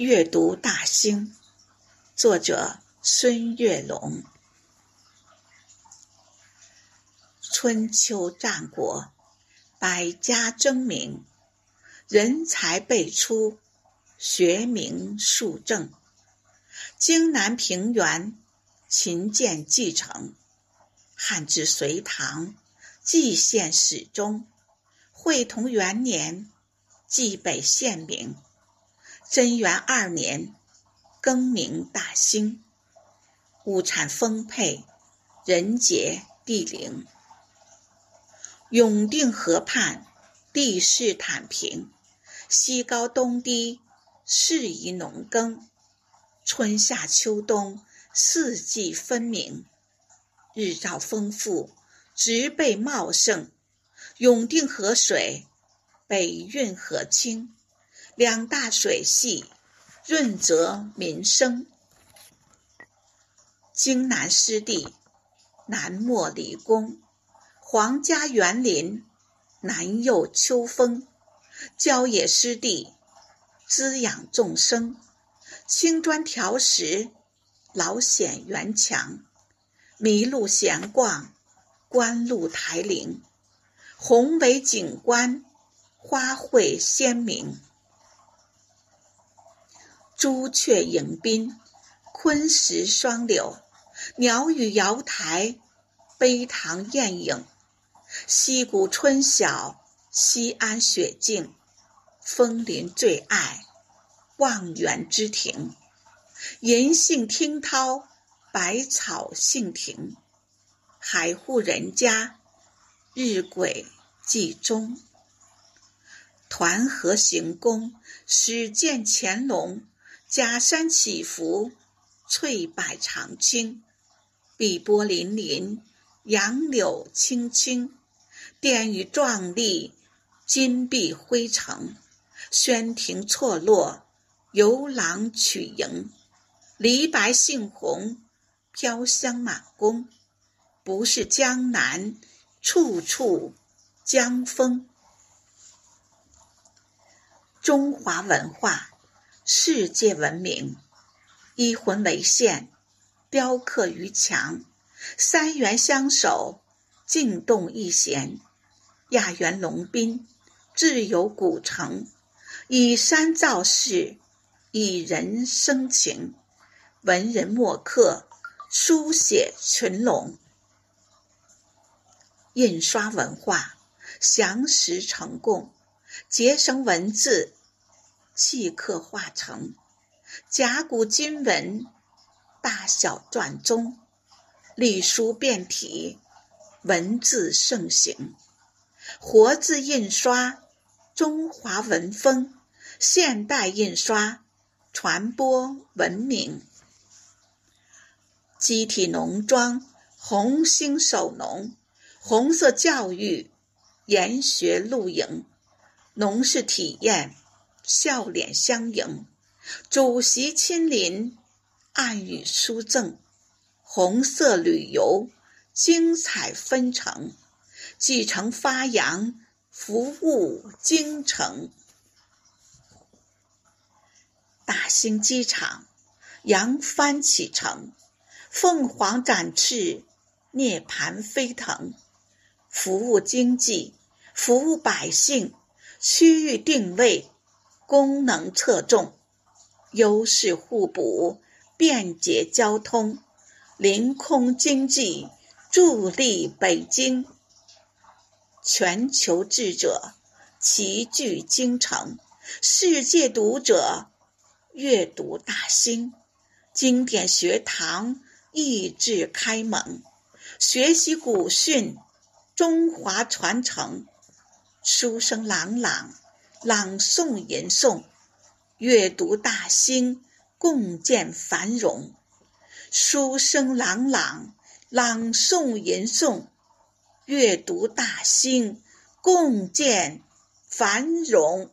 阅读大兴，作者孙月龙。春秋战国，百家争鸣，人才辈出，学名树正。荆南平原，秦建继承。汉至隋唐，蓟县始终。会同元年，蓟北县名。贞元二年，更名大兴。物产丰沛，人杰地灵。永定河畔，地势坦平，西高东低，适宜农耕。春夏秋冬，四季分明，日照丰富，植被茂盛。永定河水，北运河清。两大水系，润泽民生。荆南湿地，南没理工；皇家园林，南佑秋风。郊野湿地，滋养众生。青砖条石，老显园墙。麋鹿闲逛，观鹿台陵。宏伟景观，花卉鲜明。朱雀迎宾，昆石双柳，鸟语瑶台，碑堂艳影。溪谷春晓，西安雪静，枫林最爱，望园之庭。银杏听涛，百草杏庭。海户人家，日晷记中。团河行宫，始见乾隆。假山起伏，翠柏长青，碧波粼粼，杨柳青青。殿宇壮丽，金碧辉煌。轩亭错落，游廊曲营。梨白杏红，飘香满宫。不是江南，处处江风。中华文化。世界闻名，一魂为线，雕刻于墙。三元相守，静动一弦。亚园龙宾，自有古城。以山造势，以人生情。文人墨客，书写群龙。印刷文化，详实成供，结成文字。契刻化成甲骨金文，大小篆宗，隶书变体，文字盛行。活字印刷，中华文风；现代印刷，传播文明。机体农庄，红星守农；红色教育，研学露营。农事体验。笑脸相迎，主席亲临，暗语书赠，红色旅游，精彩纷呈，继承发扬，服务京城。大兴机场，扬帆启程，凤凰展翅，涅槃飞腾，服务经济，服务百姓，区域定位。功能侧重，优势互补，便捷交通，临空经济助力北京。全球智者齐聚京城，世界读者阅读大兴，经典学堂益智开蒙，学习古训，中华传承，书声朗朗。朗诵吟诵，阅读大兴，共建繁荣。书声朗朗，朗诵吟诵，阅读大兴，共建繁荣。